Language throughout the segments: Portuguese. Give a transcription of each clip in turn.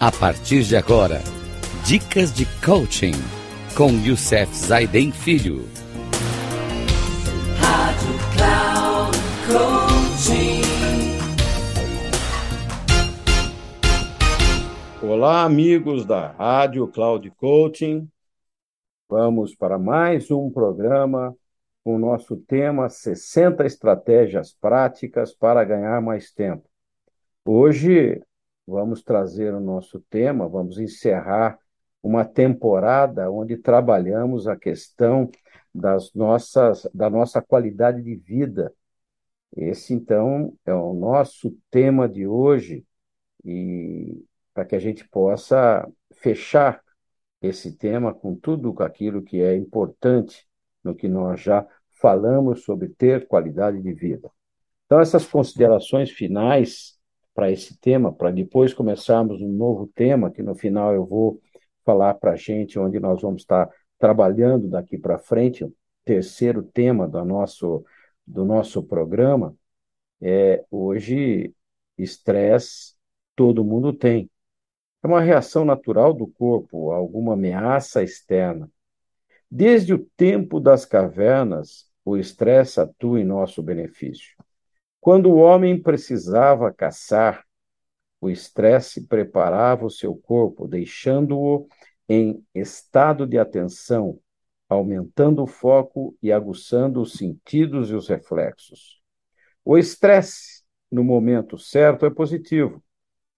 A partir de agora, dicas de coaching com Youssef Zaiden Filho. Rádio Cloud Coaching. Olá, amigos da Rádio Cloud Coaching. Vamos para mais um programa com o nosso tema 60 estratégias práticas para ganhar mais tempo. Hoje vamos trazer o nosso tema, vamos encerrar uma temporada onde trabalhamos a questão das nossas, da nossa qualidade de vida. Esse, então, é o nosso tema de hoje, e para que a gente possa fechar esse tema com tudo aquilo que é importante no que nós já falamos sobre ter qualidade de vida. Então, essas considerações finais para esse tema, para depois começarmos um novo tema, que no final eu vou falar para a gente, onde nós vamos estar trabalhando daqui para frente, o terceiro tema do nosso, do nosso programa, é hoje estresse todo mundo tem. É uma reação natural do corpo a alguma ameaça externa. Desde o tempo das cavernas, o estresse atua em nosso benefício. Quando o homem precisava caçar, o estresse preparava o seu corpo, deixando-o em estado de atenção, aumentando o foco e aguçando os sentidos e os reflexos. O estresse, no momento certo, é positivo.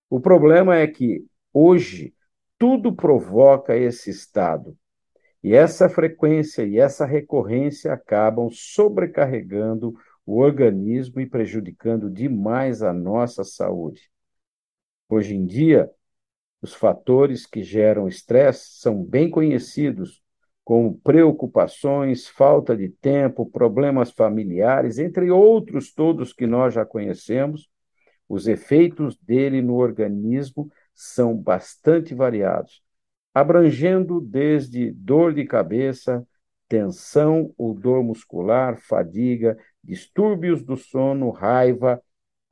O problema é que, hoje, tudo provoca esse estado. E essa frequência e essa recorrência acabam sobrecarregando o organismo e prejudicando demais a nossa saúde. Hoje em dia, os fatores que geram estresse são bem conhecidos, como preocupações, falta de tempo, problemas familiares, entre outros todos que nós já conhecemos. Os efeitos dele no organismo são bastante variados, abrangendo desde dor de cabeça, tensão ou dor muscular, fadiga, distúrbios do sono, raiva,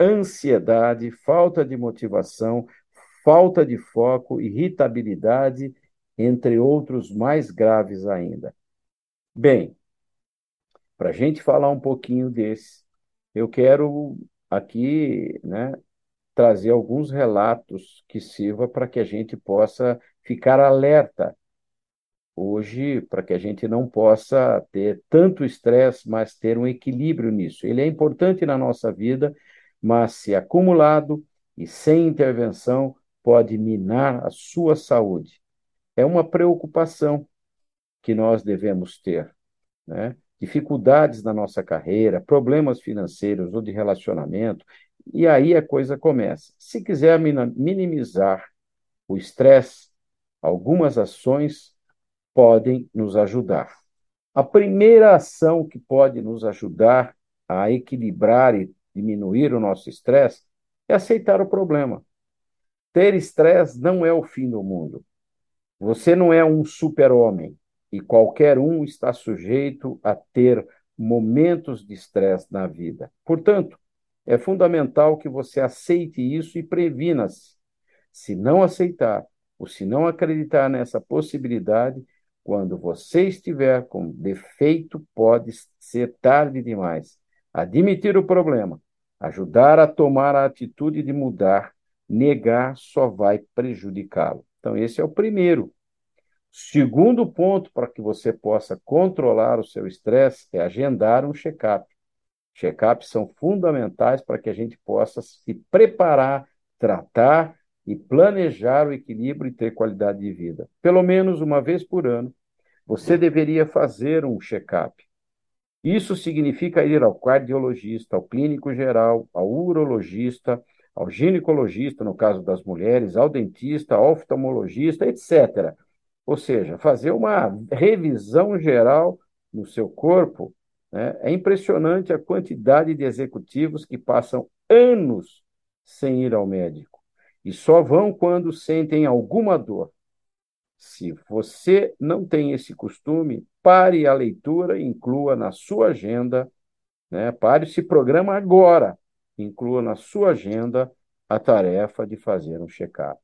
ansiedade, falta de motivação, falta de foco, irritabilidade, entre outros mais graves ainda. Bem, para a gente falar um pouquinho desse, eu quero aqui né, trazer alguns relatos que sirva para que a gente possa ficar alerta hoje para que a gente não possa ter tanto estresse, mas ter um equilíbrio nisso. Ele é importante na nossa vida, mas se acumulado e sem intervenção, pode minar a sua saúde. É uma preocupação que nós devemos ter, né? Dificuldades na nossa carreira, problemas financeiros ou de relacionamento, e aí a coisa começa. Se quiser minimizar o estresse, algumas ações podem nos ajudar. A primeira ação que pode nos ajudar a equilibrar e diminuir o nosso estresse é aceitar o problema. Ter estresse não é o fim do mundo. Você não é um super-homem e qualquer um está sujeito a ter momentos de estresse na vida. Portanto, é fundamental que você aceite isso e previna-se. Se não aceitar ou se não acreditar nessa possibilidade, quando você estiver com defeito, pode ser tarde demais. Admitir o problema, ajudar a tomar a atitude de mudar, negar só vai prejudicá-lo. Então, esse é o primeiro. Segundo ponto para que você possa controlar o seu estresse é agendar um check-up. Check-ups são fundamentais para que a gente possa se preparar, tratar e planejar o equilíbrio e ter qualidade de vida. Pelo menos uma vez por ano, você deveria fazer um check-up. Isso significa ir ao cardiologista, ao clínico geral, ao urologista, ao ginecologista, no caso das mulheres, ao dentista, ao oftalmologista, etc. Ou seja, fazer uma revisão geral no seu corpo. Né? É impressionante a quantidade de executivos que passam anos sem ir ao médico e só vão quando sentem alguma dor. Se você não tem esse costume, pare a leitura e inclua na sua agenda, né? pare esse programa agora, inclua na sua agenda a tarefa de fazer um check-up.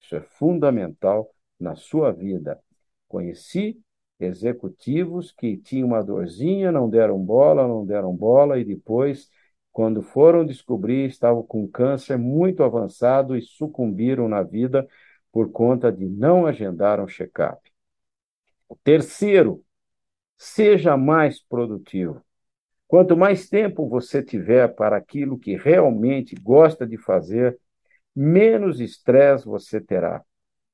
Isso é fundamental na sua vida. Conheci executivos que tinham uma dorzinha, não deram bola, não deram bola, e depois, quando foram descobrir, estavam com câncer muito avançado e sucumbiram na vida por conta de não agendar um check-up. Terceiro, seja mais produtivo. Quanto mais tempo você tiver para aquilo que realmente gosta de fazer, menos estresse você terá.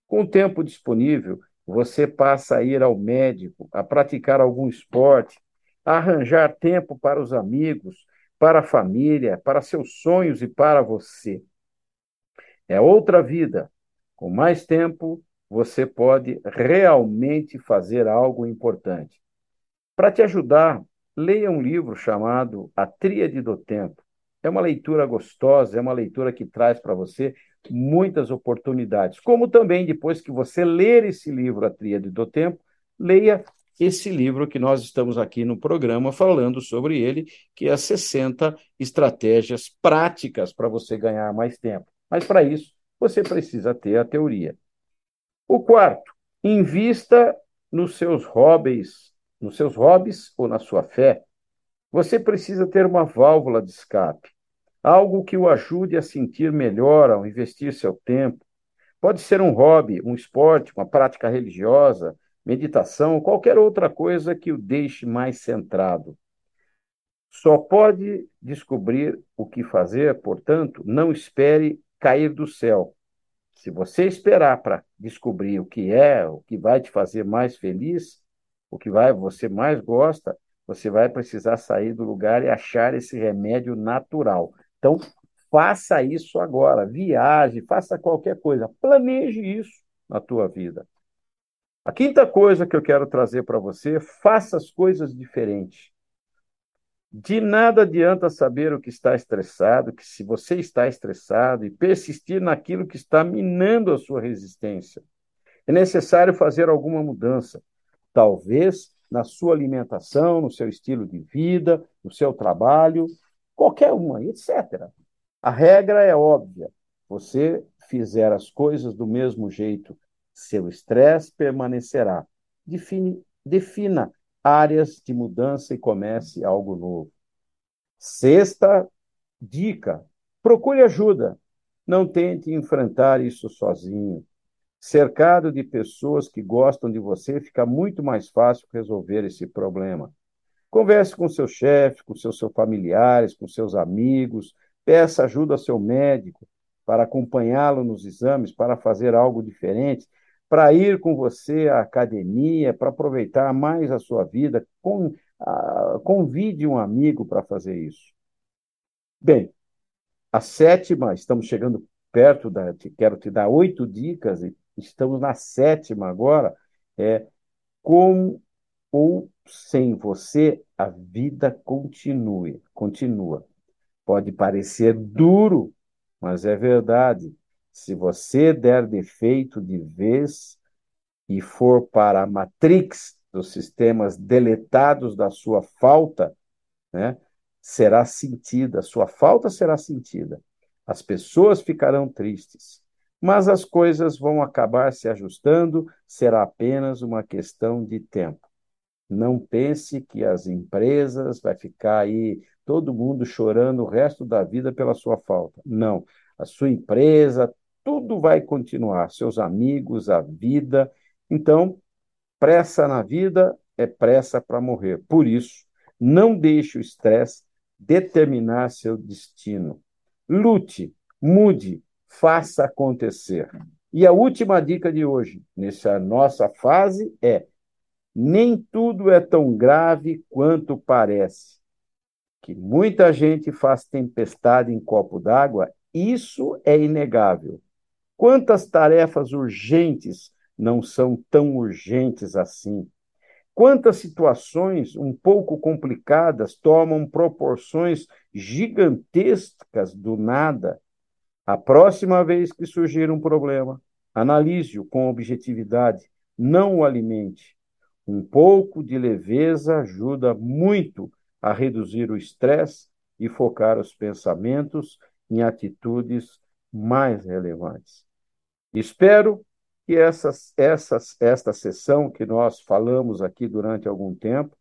Com o tempo disponível, você passa a ir ao médico, a praticar algum esporte, a arranjar tempo para os amigos, para a família, para seus sonhos e para você. É outra vida. Com mais tempo, você pode realmente fazer algo importante. Para te ajudar, leia um livro chamado A Tríade do Tempo. É uma leitura gostosa, é uma leitura que traz para você muitas oportunidades. Como também, depois que você ler esse livro, A Tríade do Tempo, leia esse livro que nós estamos aqui no programa falando sobre ele, que é 60 estratégias práticas para você ganhar mais tempo. Mas para isso, você precisa ter a teoria. O quarto, invista nos seus hobbies, nos seus hobbies ou na sua fé. Você precisa ter uma válvula de escape algo que o ajude a sentir melhor ao investir seu tempo. Pode ser um hobby, um esporte, uma prática religiosa, meditação, qualquer outra coisa que o deixe mais centrado. Só pode descobrir o que fazer, portanto, não espere cair do céu. Se você esperar para descobrir o que é, o que vai te fazer mais feliz, o que vai você mais gosta, você vai precisar sair do lugar e achar esse remédio natural. Então, faça isso agora, viaje, faça qualquer coisa, planeje isso na tua vida. A quinta coisa que eu quero trazer para você, faça as coisas diferentes. De nada adianta saber o que está estressado, que se você está estressado e persistir naquilo que está minando a sua resistência. É necessário fazer alguma mudança. Talvez na sua alimentação, no seu estilo de vida, no seu trabalho, qualquer uma, etc. A regra é óbvia. Você fizer as coisas do mesmo jeito, seu estresse permanecerá. Define, defina áreas de mudança e comece algo novo. Sexta dica: procure ajuda. Não tente enfrentar isso sozinho. Cercado de pessoas que gostam de você, fica muito mais fácil resolver esse problema. Converse com seu chefe, com seus, seus familiares, com seus amigos, peça ajuda ao seu médico para acompanhá-lo nos exames, para fazer algo diferente, para ir com você à academia, para aproveitar mais a sua vida. Com, a, convide um amigo para fazer isso. Bem, a sétima, estamos chegando perto da. Quero te dar oito dicas, e estamos na sétima agora, é como ou sem você a vida continue, continua. Pode parecer duro, mas é verdade. Se você der defeito de vez e for para a matrix dos sistemas deletados da sua falta, né, será sentida, sua falta será sentida. As pessoas ficarão tristes, mas as coisas vão acabar se ajustando, será apenas uma questão de tempo. Não pense que as empresas vai ficar aí todo mundo chorando o resto da vida pela sua falta. Não, a sua empresa, tudo vai continuar, seus amigos, a vida. Então, pressa na vida é pressa para morrer. Por isso, não deixe o estresse determinar seu destino. Lute, mude, faça acontecer. E a última dica de hoje, nessa nossa fase, é nem tudo é tão grave quanto parece. Que muita gente faz tempestade em copo d'água, isso é inegável. Quantas tarefas urgentes não são tão urgentes assim? Quantas situações um pouco complicadas tomam proporções gigantescas do nada? A próxima vez que surgir um problema, analise-o com objetividade, não o alimente. Um pouco de leveza ajuda muito a reduzir o estresse e focar os pensamentos em atitudes mais relevantes. Espero que essas, essas, esta sessão que nós falamos aqui durante algum tempo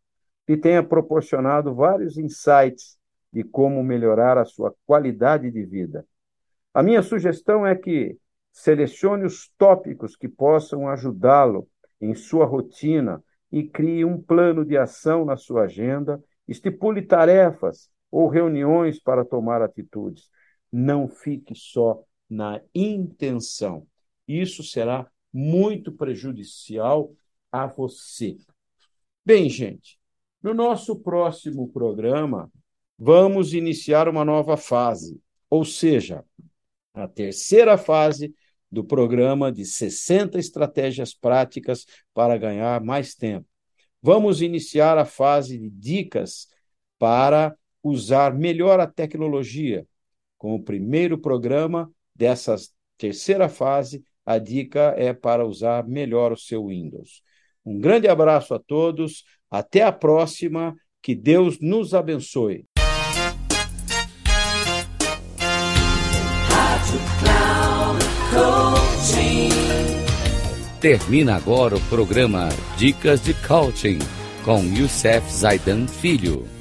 lhe tenha proporcionado vários insights de como melhorar a sua qualidade de vida. A minha sugestão é que selecione os tópicos que possam ajudá-lo em sua rotina e crie um plano de ação na sua agenda, estipule tarefas ou reuniões para tomar atitudes. Não fique só na intenção. Isso será muito prejudicial a você. Bem, gente, no nosso próximo programa, vamos iniciar uma nova fase, ou seja, a terceira fase do programa de 60 estratégias práticas para ganhar mais tempo. Vamos iniciar a fase de dicas para usar melhor a tecnologia. Com o primeiro programa dessa terceira fase, a dica é para usar melhor o seu Windows. Um grande abraço a todos, até a próxima, que Deus nos abençoe. Termina agora o programa Dicas de Coaching com Youssef Zaidan Filho.